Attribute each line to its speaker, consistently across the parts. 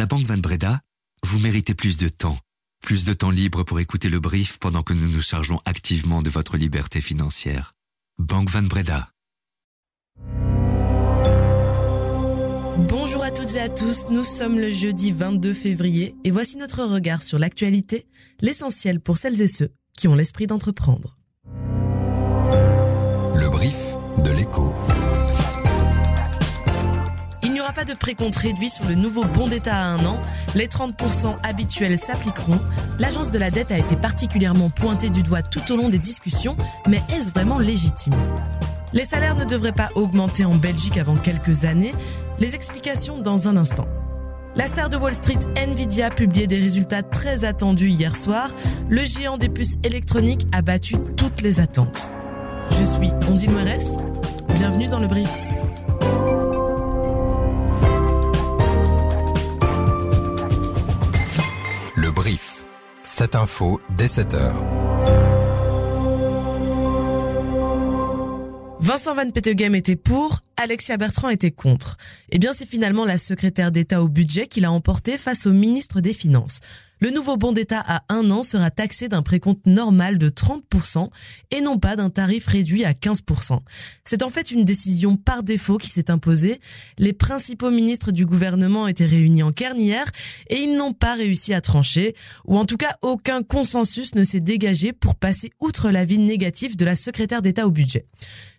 Speaker 1: la Banque Van Breda, vous méritez plus de temps. Plus de temps libre pour écouter le brief pendant que nous nous chargeons activement de votre liberté financière. Banque Van Breda.
Speaker 2: Bonjour à toutes et à tous, nous sommes le jeudi 22 février et voici notre regard sur l'actualité, l'essentiel pour celles et ceux qui ont l'esprit d'entreprendre.
Speaker 1: Le brief de l'écho.
Speaker 2: Pas de précompte réduit sur le nouveau bon d'État à un an. Les 30% habituels s'appliqueront. L'agence de la dette a été particulièrement pointée du doigt tout au long des discussions, mais est-ce vraiment légitime? Les salaires ne devraient pas augmenter en Belgique avant quelques années. Les explications dans un instant. La star de Wall Street, Nvidia, a publié des résultats très attendus hier soir. Le géant des puces électroniques a battu toutes les attentes. Je suis Ondine Moires. Bienvenue dans le brief.
Speaker 1: Cette info dès 7 heures.
Speaker 2: Vincent Van Peteghem était pour, Alexia Bertrand était contre. Eh bien, c'est finalement la secrétaire d'État au budget qui l'a emporté face au ministre des Finances. Le nouveau bon d'État à un an sera taxé d'un précompte normal de 30% et non pas d'un tarif réduit à 15%. C'est en fait une décision par défaut qui s'est imposée. Les principaux ministres du gouvernement étaient réunis en hier et ils n'ont pas réussi à trancher, ou en tout cas aucun consensus ne s'est dégagé pour passer outre l'avis négatif de la secrétaire d'État au budget.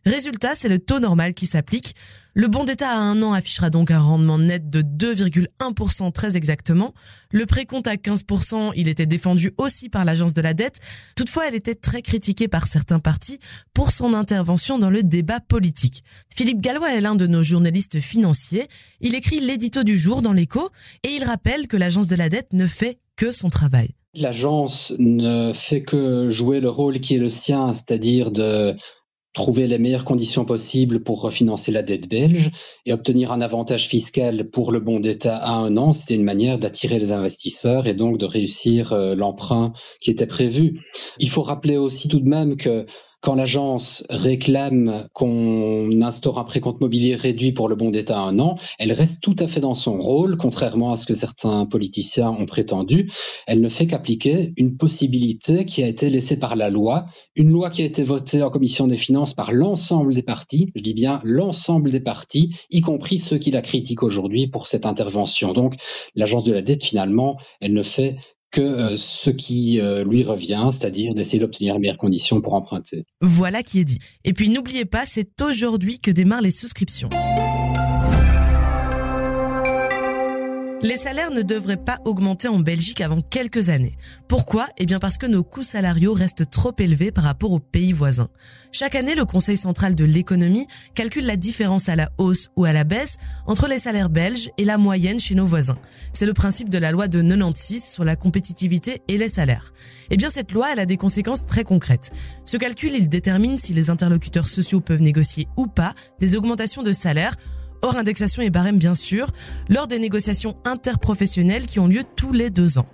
Speaker 2: Résultat, c'est le taux normal qui s'applique. Le bon d'État à un an affichera donc un rendement net de 2,1% très exactement. Le précompte à 15%, il était défendu aussi par l'agence de la dette. Toutefois, elle était très critiquée par certains partis pour son intervention dans le débat politique. Philippe Gallois est l'un de nos journalistes financiers. Il écrit l'édito du jour dans l'écho et il rappelle que l'agence de la dette ne fait que son travail.
Speaker 3: L'agence ne fait que jouer le rôle qui est le sien, c'est-à-dire de trouver les meilleures conditions possibles pour refinancer la dette belge et obtenir un avantage fiscal pour le bon d'État à un an, c'était une manière d'attirer les investisseurs et donc de réussir euh, l'emprunt qui était prévu. Il faut rappeler aussi tout de même que quand l'agence réclame qu'on instaure un précompte mobilier réduit pour le bon d'État à un an, elle reste tout à fait dans son rôle, contrairement à ce que certains politiciens ont prétendu. Elle ne fait qu'appliquer une possibilité qui a été laissée par la loi, une loi qui a été votée en commission des finances par l'ensemble des partis, je dis bien l'ensemble des partis, y compris ceux qui la critiquent aujourd'hui pour cette intervention. Donc l'agence de la dette, finalement, elle ne fait que euh, ce qui euh, lui revient, c'est-à-dire d'essayer d'obtenir les meilleures conditions pour emprunter.
Speaker 2: Voilà qui est dit. Et puis n'oubliez pas, c'est aujourd'hui que démarrent les souscriptions. Les salaires ne devraient pas augmenter en Belgique avant quelques années. Pourquoi? Eh bien parce que nos coûts salariaux restent trop élevés par rapport aux pays voisins. Chaque année, le Conseil central de l'économie calcule la différence à la hausse ou à la baisse entre les salaires belges et la moyenne chez nos voisins. C'est le principe de la loi de 96 sur la compétitivité et les salaires. Eh bien cette loi, a des conséquences très concrètes. Ce calcul, il détermine si les interlocuteurs sociaux peuvent négocier ou pas des augmentations de salaire hors indexation et barème bien sûr, lors des négociations interprofessionnelles qui ont lieu tous les deux ans.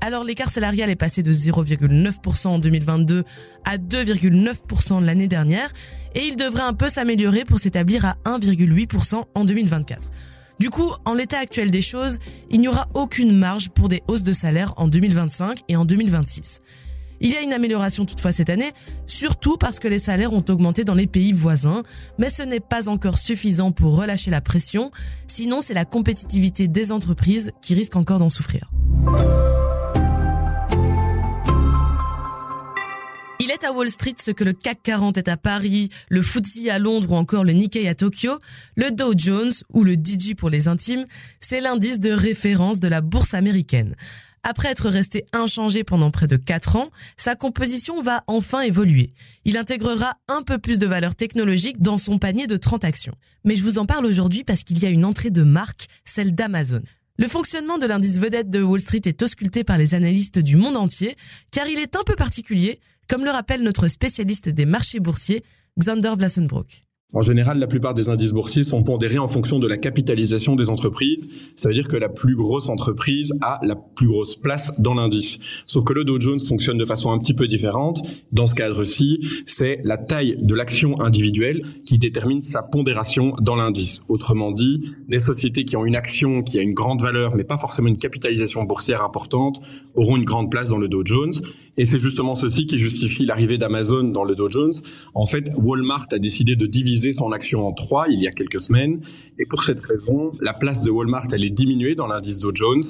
Speaker 2: Alors l'écart salarial est passé de 0,9% en 2022 à 2,9% l'année dernière et il devrait un peu s'améliorer pour s'établir à 1,8% en 2024. Du coup, en l'état actuel des choses, il n'y aura aucune marge pour des hausses de salaire en 2025 et en 2026. Il y a une amélioration toutefois cette année, surtout parce que les salaires ont augmenté dans les pays voisins, mais ce n'est pas encore suffisant pour relâcher la pression, sinon c'est la compétitivité des entreprises qui risque encore d'en souffrir. Il est à Wall Street ce que le CAC 40 est à Paris, le FTSE à Londres ou encore le Nikkei à Tokyo. Le Dow Jones, ou le DG pour les intimes, c'est l'indice de référence de la bourse américaine. Après être resté inchangé pendant près de 4 ans, sa composition va enfin évoluer. Il intégrera un peu plus de valeur technologique dans son panier de 30 actions. Mais je vous en parle aujourd'hui parce qu'il y a une entrée de marque, celle d'Amazon. Le fonctionnement de l'indice vedette de Wall Street est ausculté par les analystes du monde entier, car il est un peu particulier, comme le rappelle notre spécialiste des marchés boursiers, Xander Vlassenbroek.
Speaker 4: En général, la plupart des indices boursiers sont pondérés en fonction de la capitalisation des entreprises. Ça veut dire que la plus grosse entreprise a la plus grosse place dans l'indice. Sauf que le Dow Jones fonctionne de façon un petit peu différente. Dans ce cadre-ci, c'est la taille de l'action individuelle qui détermine sa pondération dans l'indice. Autrement dit, des sociétés qui ont une action qui a une grande valeur mais pas forcément une capitalisation boursière importante auront une grande place dans le Dow Jones et c'est justement ceci qui justifie l'arrivée d'Amazon dans le Dow Jones. En fait, Walmart a décidé de diviser son action en trois il y a quelques semaines. Et pour cette raison, la place de Walmart, elle est diminuée dans l'indice Dow Jones.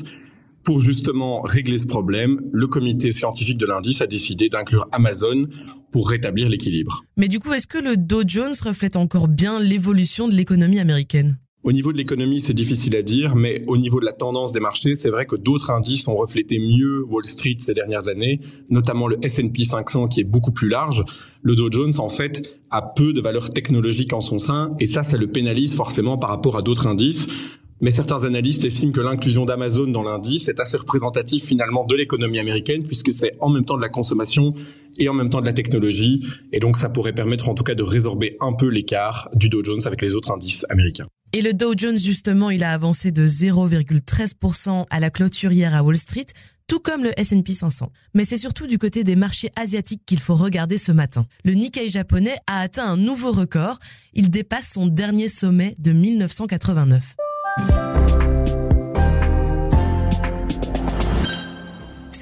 Speaker 4: Pour justement régler ce problème, le comité scientifique de l'indice a décidé d'inclure Amazon pour rétablir l'équilibre.
Speaker 2: Mais du coup, est-ce que le Dow Jones reflète encore bien l'évolution de l'économie américaine?
Speaker 4: Au niveau de l'économie, c'est difficile à dire, mais au niveau de la tendance des marchés, c'est vrai que d'autres indices ont reflété mieux Wall Street ces dernières années, notamment le S&P 500 qui est beaucoup plus large. Le Dow Jones, en fait, a peu de valeur technologique en son sein, et ça, ça le pénalise forcément par rapport à d'autres indices. Mais certains analystes estiment que l'inclusion d'Amazon dans l'indice est assez représentatif finalement de l'économie américaine, puisque c'est en même temps de la consommation et en même temps de la technologie. Et donc ça pourrait permettre en tout cas de résorber un peu l'écart du Dow Jones avec les autres indices américains.
Speaker 2: Et le Dow Jones, justement, il a avancé de 0,13% à la clôture à Wall Street, tout comme le S&P 500. Mais c'est surtout du côté des marchés asiatiques qu'il faut regarder ce matin. Le Nikkei japonais a atteint un nouveau record. Il dépasse son dernier sommet de 1989.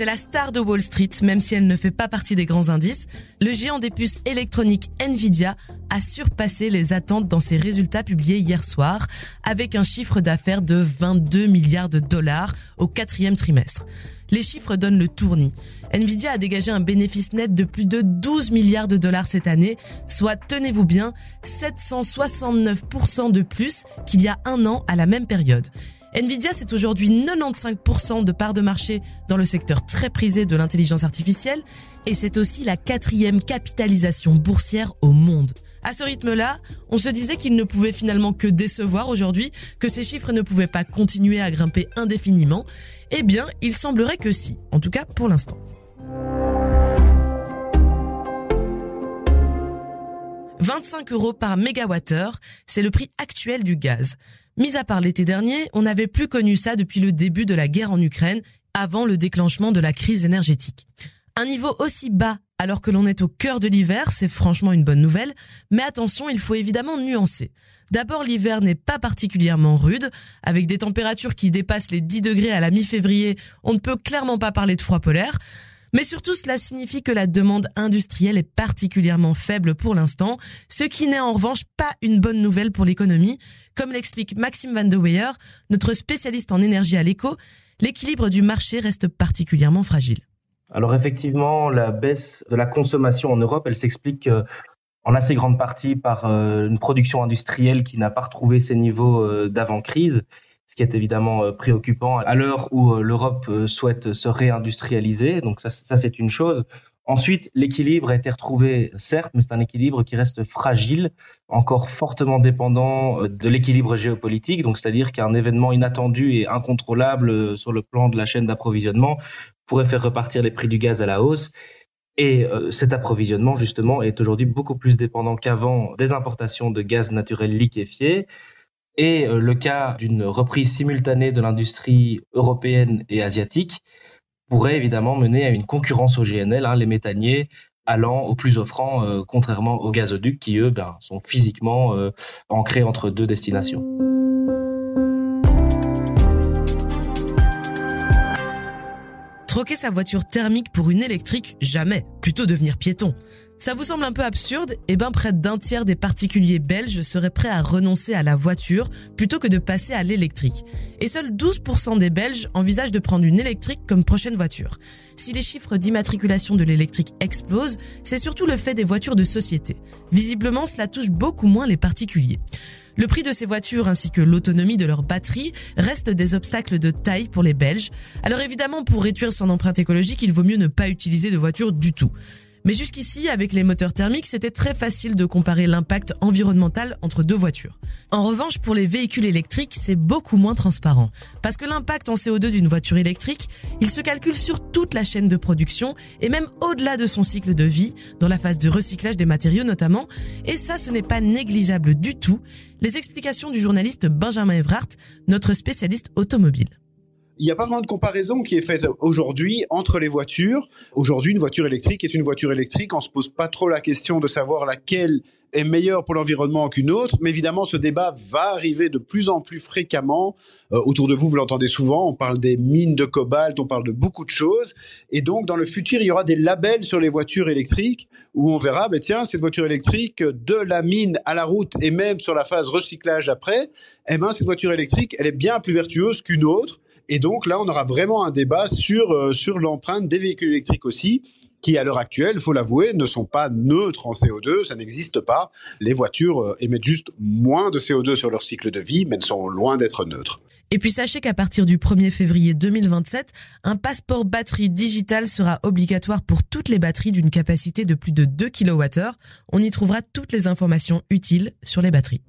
Speaker 2: C'est la star de Wall Street, même si elle ne fait pas partie des grands indices. Le géant des puces électroniques Nvidia a surpassé les attentes dans ses résultats publiés hier soir, avec un chiffre d'affaires de 22 milliards de dollars au quatrième trimestre. Les chiffres donnent le tournis. Nvidia a dégagé un bénéfice net de plus de 12 milliards de dollars cette année, soit, tenez-vous bien, 769% de plus qu'il y a un an à la même période. Nvidia, c'est aujourd'hui 95% de parts de marché dans le secteur très prisé de l'intelligence artificielle et c'est aussi la quatrième capitalisation boursière au monde. À ce rythme-là, on se disait qu'il ne pouvait finalement que décevoir aujourd'hui, que ces chiffres ne pouvaient pas continuer à grimper indéfiniment. Eh bien, il semblerait que si, en tout cas pour l'instant. 25 euros par mégawattheure, c'est le prix actuel du gaz. Mis à part l'été dernier, on n'avait plus connu ça depuis le début de la guerre en Ukraine, avant le déclenchement de la crise énergétique. Un niveau aussi bas alors que l'on est au cœur de l'hiver, c'est franchement une bonne nouvelle, mais attention, il faut évidemment nuancer. D'abord, l'hiver n'est pas particulièrement rude, avec des températures qui dépassent les 10 degrés à la mi-février, on ne peut clairement pas parler de froid polaire. Mais surtout, cela signifie que la demande industrielle est particulièrement faible pour l'instant, ce qui n'est en revanche pas une bonne nouvelle pour l'économie. Comme l'explique Maxime Van de Weyer, notre spécialiste en énergie à l'éco, l'équilibre du marché reste particulièrement fragile.
Speaker 5: Alors effectivement, la baisse de la consommation en Europe, elle s'explique euh, en assez grande partie par euh, une production industrielle qui n'a pas retrouvé ses niveaux euh, d'avant-crise ce qui est évidemment euh, préoccupant à l'heure où euh, l'Europe euh, souhaite se réindustrialiser. Donc ça, ça c'est une chose. Ensuite, l'équilibre a été retrouvé, certes, mais c'est un équilibre qui reste fragile, encore fortement dépendant de l'équilibre géopolitique. Donc, c'est-à-dire qu'un événement inattendu et incontrôlable sur le plan de la chaîne d'approvisionnement pourrait faire repartir les prix du gaz à la hausse. Et cet approvisionnement, justement, est aujourd'hui beaucoup plus dépendant qu'avant des importations de gaz naturel liquéfié. Et euh, le cas d'une reprise simultanée de l'industrie européenne et asiatique pourrait évidemment mener à une concurrence au GNL, hein, les méthaniers allant au plus offrant, euh, contrairement aux gazoducs qui, eux, ben, sont physiquement euh, ancrés entre deux destinations.
Speaker 2: Troquer sa voiture thermique pour une électrique, jamais. Plutôt devenir piéton. Ça vous semble un peu absurde? Eh bien, près d'un tiers des particuliers belges seraient prêts à renoncer à la voiture plutôt que de passer à l'électrique. Et seuls 12% des Belges envisagent de prendre une électrique comme prochaine voiture. Si les chiffres d'immatriculation de l'électrique explosent, c'est surtout le fait des voitures de société. Visiblement, cela touche beaucoup moins les particuliers. Le prix de ces voitures ainsi que l'autonomie de leurs batteries restent des obstacles de taille pour les Belges. Alors évidemment, pour réduire son empreinte écologique, il vaut mieux ne pas utiliser de voiture du tout. Mais jusqu'ici, avec les moteurs thermiques, c'était très facile de comparer l'impact environnemental entre deux voitures. En revanche, pour les véhicules électriques, c'est beaucoup moins transparent. Parce que l'impact en CO2 d'une voiture électrique, il se calcule sur toute la chaîne de production et même au-delà de son cycle de vie, dans la phase de recyclage des matériaux notamment. Et ça, ce n'est pas négligeable du tout. Les explications du journaliste Benjamin Evrart, notre spécialiste automobile
Speaker 6: il n'y a pas vraiment de comparaison qui est faite aujourd'hui entre les voitures. Aujourd'hui, une voiture électrique est une voiture électrique. On se pose pas trop la question de savoir laquelle est meilleure pour l'environnement qu'une autre. Mais évidemment, ce débat va arriver de plus en plus fréquemment. Euh, autour de vous, vous l'entendez souvent. On parle des mines de cobalt, on parle de beaucoup de choses. Et donc, dans le futur, il y aura des labels sur les voitures électriques où on verra, ben tiens, cette voiture électrique, de la mine à la route et même sur la phase recyclage après, eh ben, cette voiture électrique, elle est bien plus vertueuse qu'une autre. Et donc là, on aura vraiment un débat sur, euh, sur l'empreinte des véhicules électriques aussi qui, à l'heure actuelle, faut l'avouer, ne sont pas neutres en CO2, ça n'existe pas. Les voitures euh, émettent juste moins de CO2 sur leur cycle de vie, mais elles sont loin d'être neutres.
Speaker 2: Et puis sachez qu'à partir du 1er février 2027, un passeport batterie digital sera obligatoire pour toutes les batteries d'une capacité de plus de 2 kWh. On y trouvera toutes les informations utiles sur les batteries.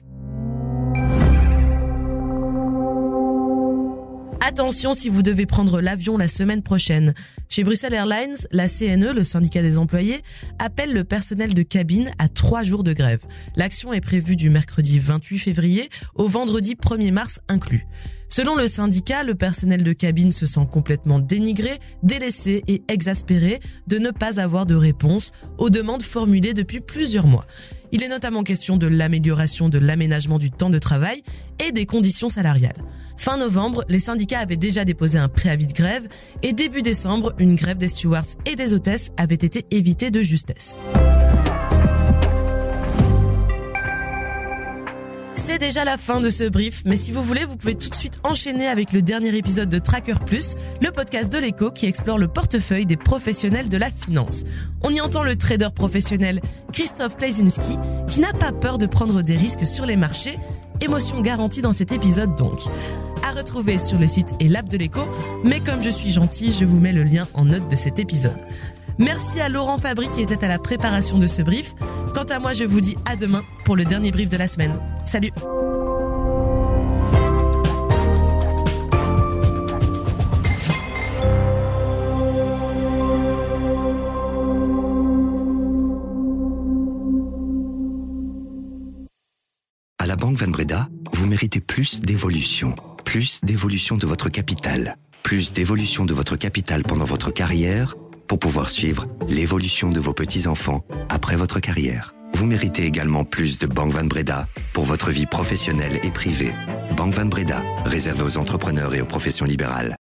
Speaker 2: Attention si vous devez prendre l'avion la semaine prochaine. Chez Bruxelles Airlines, la CNE, le syndicat des employés, appelle le personnel de cabine à trois jours de grève. L'action est prévue du mercredi 28 février au vendredi 1er mars inclus. Selon le syndicat, le personnel de cabine se sent complètement dénigré, délaissé et exaspéré de ne pas avoir de réponse aux demandes formulées depuis plusieurs mois. Il est notamment question de l'amélioration de l'aménagement du temps de travail et des conditions salariales. Fin novembre, les syndicats avaient déjà déposé un préavis de grève et début décembre, une grève des stewards et des hôtesses avait été évitée de justesse. C'est déjà la fin de ce brief, mais si vous voulez, vous pouvez tout de suite enchaîner avec le dernier épisode de Tracker Plus, le podcast de l'écho qui explore le portefeuille des professionnels de la finance. On y entend le trader professionnel Christophe Klesinski, qui n'a pas peur de prendre des risques sur les marchés. Émotion garantie dans cet épisode donc. À retrouver sur le site et l'app de l'écho, mais comme je suis gentil, je vous mets le lien en note de cet épisode. Merci à Laurent Fabry qui était à la préparation de ce brief. Quant à moi, je vous dis à demain pour le dernier brief de la semaine. Salut
Speaker 1: À la Banque Van Breda, vous méritez plus d'évolution, plus d'évolution de votre capital, plus d'évolution de votre capital pendant votre carrière pour pouvoir suivre l'évolution de vos petits-enfants après votre carrière. Vous méritez également plus de Banque Van Breda pour votre vie professionnelle et privée. Banque Van Breda, réservé aux entrepreneurs et aux professions libérales.